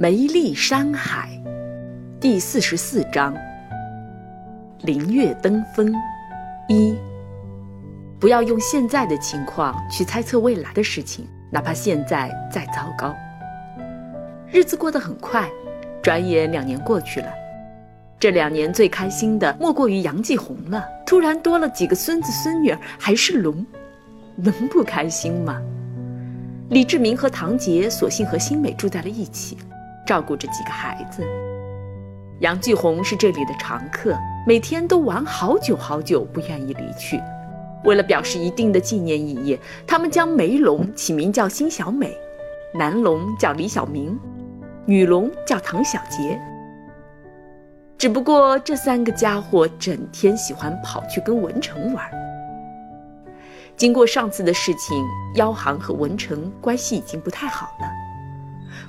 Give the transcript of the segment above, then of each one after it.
梅丽山海，第四十四章。林月登峰，一。不要用现在的情况去猜测未来的事情，哪怕现在再糟糕。日子过得很快，转眼两年过去了。这两年最开心的莫过于杨继红了，突然多了几个孙子孙女儿，还是龙，能不开心吗？李志明和唐杰索性和新美住在了一起。照顾着几个孩子，杨继红是这里的常客，每天都玩好久好久，不愿意离去。为了表示一定的纪念意义，他们将梅龙起名叫辛小美，男龙叫李小明，女龙叫唐小杰。只不过这三个家伙整天喜欢跑去跟文成玩。经过上次的事情，妖行和文成关系已经不太好了。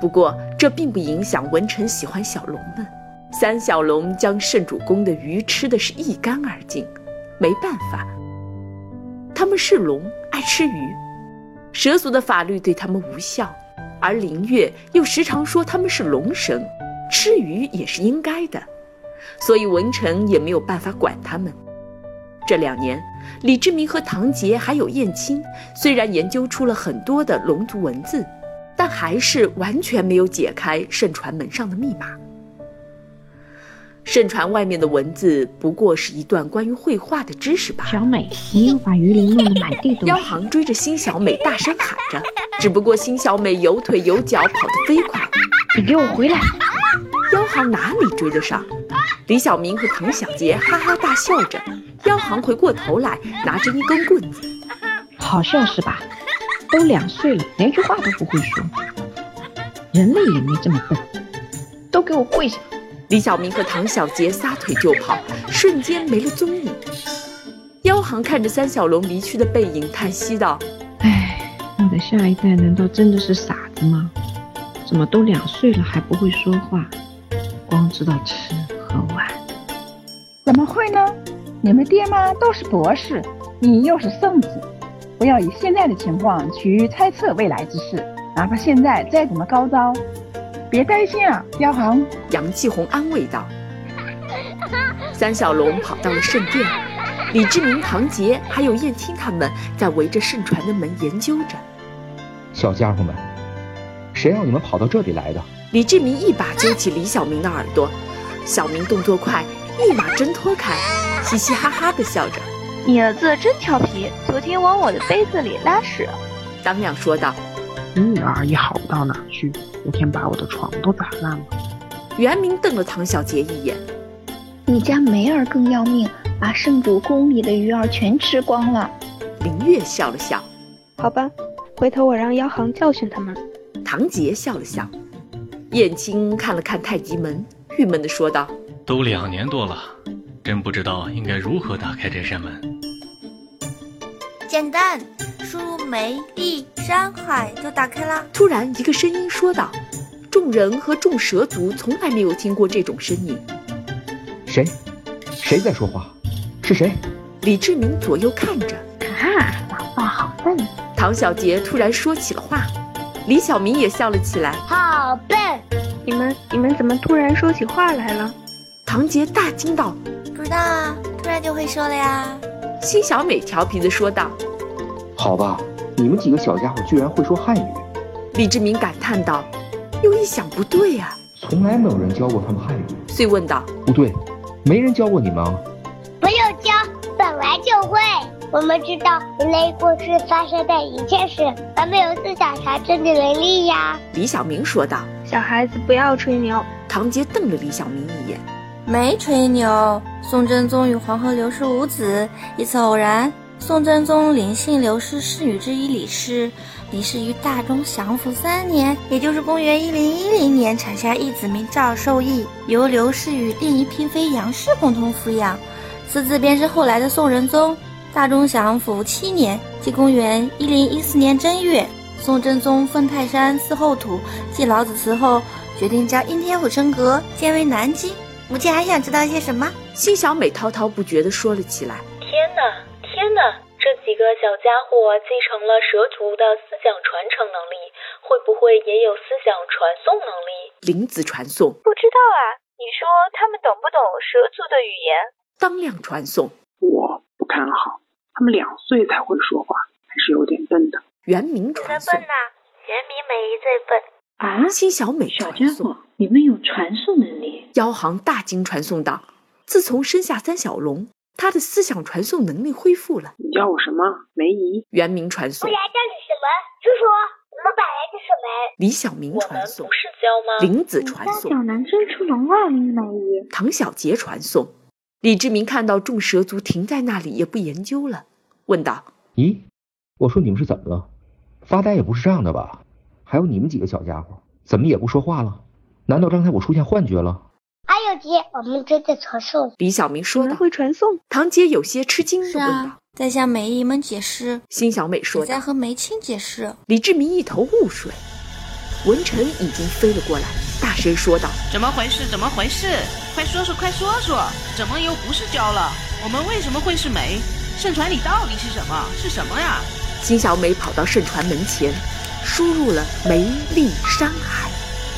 不过，这并不影响文臣喜欢小龙们。三小龙将圣主宫的鱼吃的是一干二净，没办法，他们是龙，爱吃鱼，蛇族的法律对他们无效，而林月又时常说他们是龙神，吃鱼也是应该的，所以文臣也没有办法管他们。这两年，李志明和唐杰还有燕青，虽然研究出了很多的龙族文字。但还是完全没有解开圣传门上的密码。圣传外面的文字不过是一段关于绘画的知识吧。小美，你又把鱼鳞弄得满地都是。妖行追着辛小美大声喊着，只不过辛小美有腿有脚，跑得飞快。你给我回来！妖行哪里追得上？李小明和唐小杰哈哈大笑着。妖行回过头来，拿着一根棍子。好笑是吧？都两岁了，连句话都不会说。人类也没这么笨，都给我跪下！李小明和唐小杰撒腿就跑，瞬间没了踪影。妖行看着三小龙离去的背影，叹息道：“唉，我的下一代难道真的是傻子吗？怎么都两岁了还不会说话，光知道吃和玩？怎么会呢？你们爹妈都是博士，你又是圣子。”不要以现在的情况去猜测未来之事，哪怕现在再怎么高招，别担心啊，妖行。杨继红安慰道。三小龙跑到了圣殿，李志明、唐杰还有燕青他们在围着圣船的门研究着。小家伙们，谁让你们跑到这里来的？李志明一把揪起李小明的耳朵，小明动作快，立马挣脱开，嘻嘻哈哈的笑着。你儿子真调皮，昨天往我的杯子里拉屎。当亮说道：“你女儿也好不到哪去，昨天把我的床都砸烂了。”袁明瞪了唐小杰一眼：“你家梅儿更要命，把圣主宫里的鱼儿全吃光了。”林月笑了笑：“好吧，回头我让妖行教训他们。”唐杰笑了笑，燕青看了看太极门，郁闷地说道：“都两年多了。”真不知道应该如何打开这扇门。简单，输入“梅地山海”就打开啦。突然，一个声音说道：“众人和众蛇族从来没有听过这种声音。”谁？谁在说话？是谁？李志明左右看着，啊，老爸好笨。唐小杰突然说起了话，李小明也笑了起来，好笨。你们，你们怎么突然说起话来了？唐杰大惊道。不知道啊，突然就会说了呀。辛小美调皮的说道：“好吧，你们几个小家伙居然会说汉语。”李志明感叹道，又一想不对呀，从来没有人教过他们汉语。遂问道：“不对，没人教过你们啊？”不用教，本来就会。我们知道人类过去发生的一切事，咱们有自找查证的能力呀。李小明说道：“小孩子不要吹牛。”唐杰瞪了李小明一眼。没吹牛，宋真宗与黄河刘氏无子，一次偶然，宋真宗临幸刘氏侍女之一李氏，李氏于大中祥符三年，也就是公元一零一零年，产下一子名赵受益，由刘氏与另一嫔妃杨氏共同抚养，此子便是后来的宋仁宗。大中祥符七年，即公元一零一四年正月，宋真宗封泰山祀后土，继老子祠后，决定将应天府升阁，建为南京。母亲还想知道些什么？辛小美滔滔不绝地说了起来。天哪，天哪！这几个小家伙继承了蛇族的思想传承能力，会不会也有思想传送能力？灵子传送。不知道啊，你说他们懂不懂蛇族的语言？当量传送。我不看好，他们两岁才会说话，还是有点笨的。原名传送。笨呐，元明美最笨。啊，新小美小家伙，你们有传送能力？妖行大惊传送道：“自从生下三小龙，他的思想传送能力恢复了。”你叫我什么？梅姨。原名传送。不然叫你什么？叔叔，我们本来就是梅。李小明传送。不是教吗？林子传送。小男生出笼了，林梅姨。唐小杰传送。李志明看到众蛇族停在那里，也不研究了，问道：“咦，我说你们是怎么了？发呆也不是这样的吧？还有你们几个小家伙，怎么也不说话了？难道刚才我出现幻觉了？”还有杰，我们正在传送。李小明说道：“会传送。”堂姐有些吃惊的问道：“在向梅姨们解释。”辛小美说：“在和梅青解释。”李志明一头雾水。文臣已经飞了过来，大声说道：“怎么回事？怎么回事？快说说，快说说！怎么又不是胶了？我们为什么会是煤？圣传里到底是什么？是什么呀？”辛小美跑到圣传门前，输入了“梅丽山海”，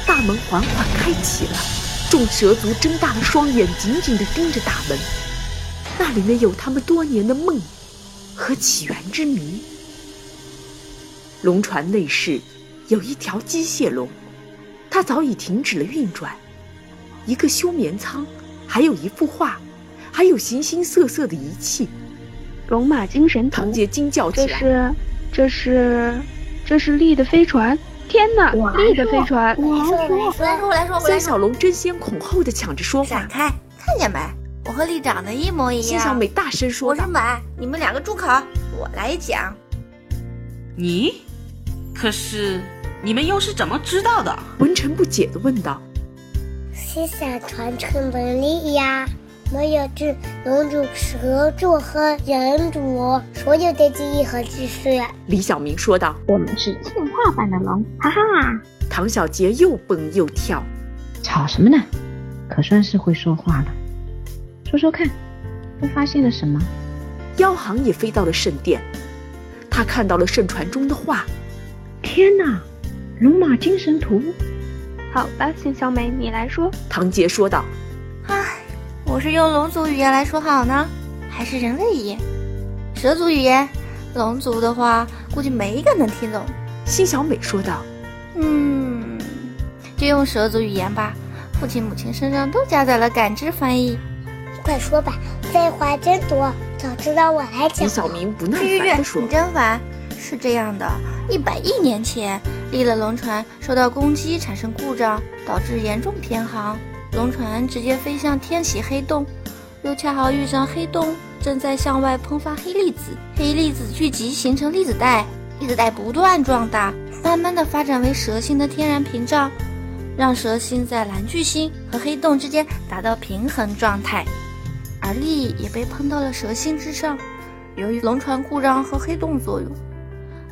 大门缓缓开启了。众蛇族睁大了双眼，紧紧地盯着大门。那里面有他们多年的梦和起源之谜。龙船内室。有一条机械龙，它早已停止了运转。一个休眠舱，还有一幅画，还有形形色色的仪器。龙马精神唐杰惊叫起来：“这是，这是，这是力的飞船！天哪，力的飞船！”我来说，我来说，我来说。三小龙争先恐后的抢着说话：“闪开！看见没？我和丽长得一模一样。”辛小美大声说：“我是美，你们两个住口！我来讲。”你，可是。你们又是怎么知道的？文成不解的问道。思想传承能力呀，我们有只龙族、蛇族和人族所有的记忆和知识。李小明说道。我们是进化版的龙，哈哈！唐小杰又蹦又跳，吵什么呢？可算是会说话了，说说看，都发现了什么？妖行也飞到了圣殿，他看到了圣传中的画。天哪！龙马精神图，好吧，辛小美，你来说。唐杰说道：“唉，我是用龙族语言来说好呢，还是人类语言？蛇族语言？龙族的话，估计没一个能听懂。”辛小美说道：“嗯，就用蛇族语言吧。父亲、母亲身上都加载了感知翻译。快说吧，废话真多，早知道我来讲。”李小明不耐烦地说：“你真烦。是这样的，一百亿年前。”立了龙船受到攻击，产生故障，导致严重偏航。龙船直接飞向天启黑洞，又恰好遇上黑洞正在向外喷发黑粒子，黑粒子聚集形成粒子带，粒子带不断壮大，慢慢的发展为蛇星的天然屏障，让蛇星在蓝巨星和黑洞之间达到平衡状态。而力也被喷到了蛇星之上，由于龙船故障和黑洞作用，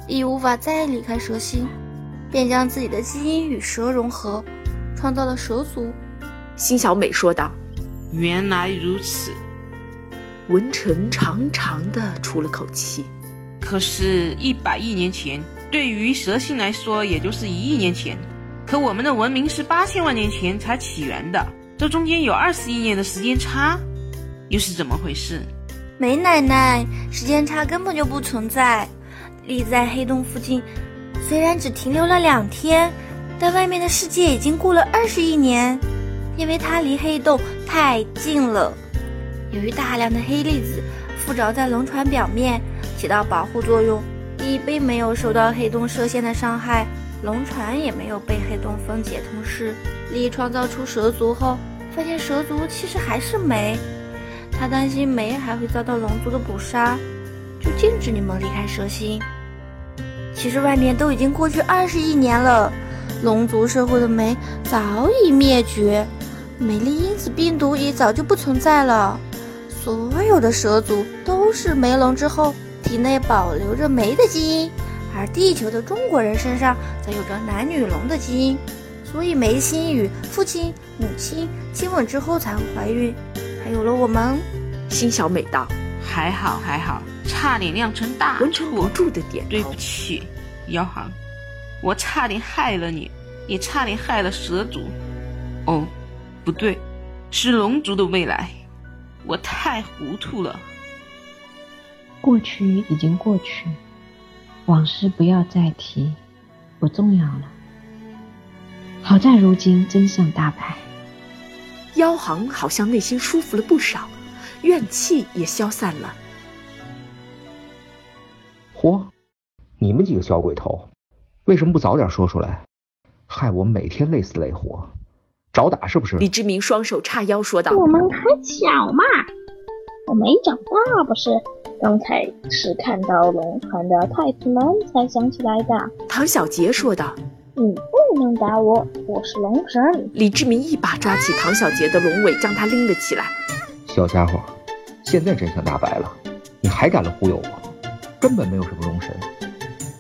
力无法再离开蛇星。便将自己的基因与蛇融合，创造了蛇族。辛小美说道：“原来如此。”文成长长的出了口气。可是，一百亿年前对于蛇星来说，也就是一亿年前。可我们的文明是八千万年前才起源的，这中间有二十亿年的时间差，又是怎么回事？梅奶奶，时间差根本就不存在。立在黑洞附近。虽然只停留了两天，但外面的世界已经过了二十亿年，因为它离黑洞太近了。由于大量的黑粒子附着在龙船表面，起到保护作用，亦并没有受到黑洞射线的伤害，龙船也没有被黑洞分解。同时，力创造出蛇族后，发现蛇族其实还是煤，他担心煤还会遭到龙族的捕杀，就禁止你们离开蛇星。其实外面都已经过去二十亿年了，龙族社会的煤早已灭绝，美丽因子病毒也早就不存在了。所有的蛇族都是梅龙之后，体内保留着梅的基因，而地球的中国人身上则有着男女龙的基因，所以梅心与父亲、母亲亲吻之后才会怀孕，还有了我们。心小美道：“还好还好，差点酿成大文成不住的点对不起，姚航，我差点害了你，也差点害了蛇族。哦，不对，是龙族的未来，我太糊涂了。过去已经过去，往事不要再提，不重要了。好在如今真相大白，妖行好像内心舒服了不少，怨气也消散了。嚯，你们几个小鬼头，为什么不早点说出来？害我每天累死累活，找打是不是？李志明双手叉腰说道：“我们还小嘛，我没长大不是？刚才是看到龙船的太子们才想起来的。”唐小杰说道。你不能打我，我是龙神。李志明一把抓起唐小杰的龙尾，将他拎了起来。小家伙，现在真相大白了，你还敢来忽悠我？根本没有什么龙神。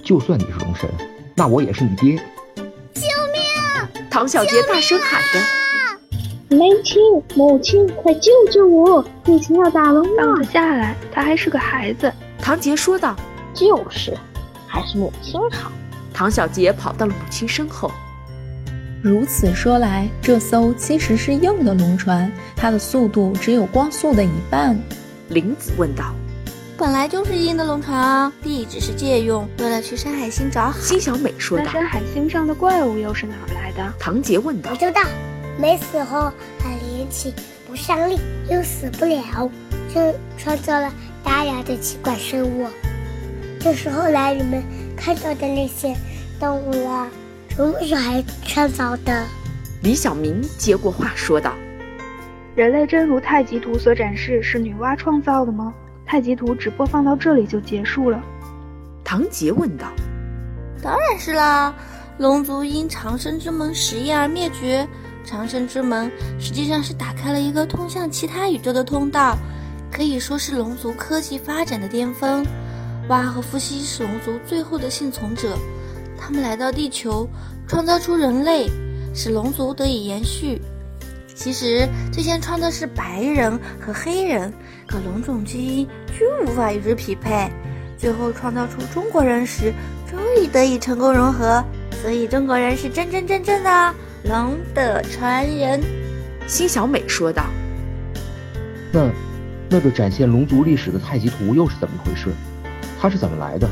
就算你是龙神，那我也是你爹。唐小杰大声喊着：“母亲，母亲，快救救我！父亲要打龙了！”放他下来，他还是个孩子。唐杰说道：“就是，还是母亲好。”唐小杰跑到了母亲身后。如此说来，这艘其实是硬的龙船，它的速度只有光速的一半。林子问道：“本来就是阴的龙船啊，地只是借用，为了去山海星找海。”辛小美说道：“那山海星上的怪物又是哪来的？”唐杰问道：“我知道，没死后很灵气不上力，又死不了，就创造了大量的奇怪生物。就是后来你们看到的那些。”动物了，什么时候创造的？李小明接过话说道：“人类真如太极图所展示，是女娲创造的吗？太极图只播放到这里就结束了。”唐杰问道：“当然是啦，龙族因长生之门实验而灭绝。长生之门实际上是打开了一个通向其他宇宙的通道，可以说是龙族科技发展的巅峰。蛙和伏羲是龙族最后的幸存者。”他们来到地球，创造出人类，使龙族得以延续。其实最先创的是白人和黑人，可龙种基因均无法与之匹配。最后创造出中国人时，终于得以成功融合。所以中国人是真真正正的龙的传人。辛小美说道：“那，那个展现龙族历史的太极图又是怎么回事？它是怎么来的？”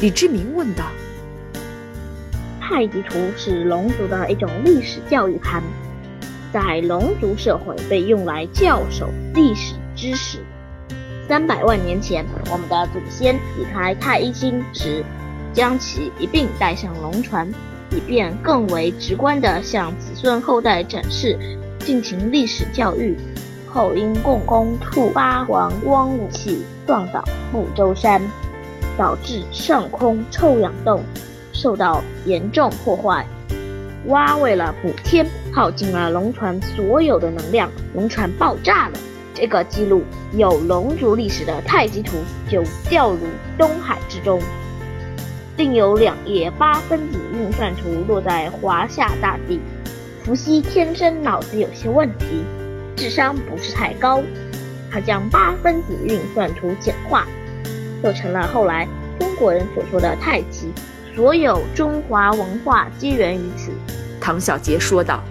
李志明问道。太极图是龙族的一种历史教育刊，在龙族社会被用来教授历史知识。三百万年前，我们的祖先离开太一星时，将其一并带上龙船，以便更为直观地向子孙后代展示，进行历史教育。后因共工吐八环光武器撞倒木舟山，导致上空臭氧洞。受到严重破坏，蛙为了补天，耗尽了龙船所有的能量，龙船爆炸了。这个记录有龙族历史的太极图就掉入东海之中。另有两页八分子运算图落在华夏大地。伏羲天生脑子有些问题，智商不是太高，他将八分子运算图简化，就成了后来中国人所说的太极。所有中华文化皆源于此，唐小杰说道。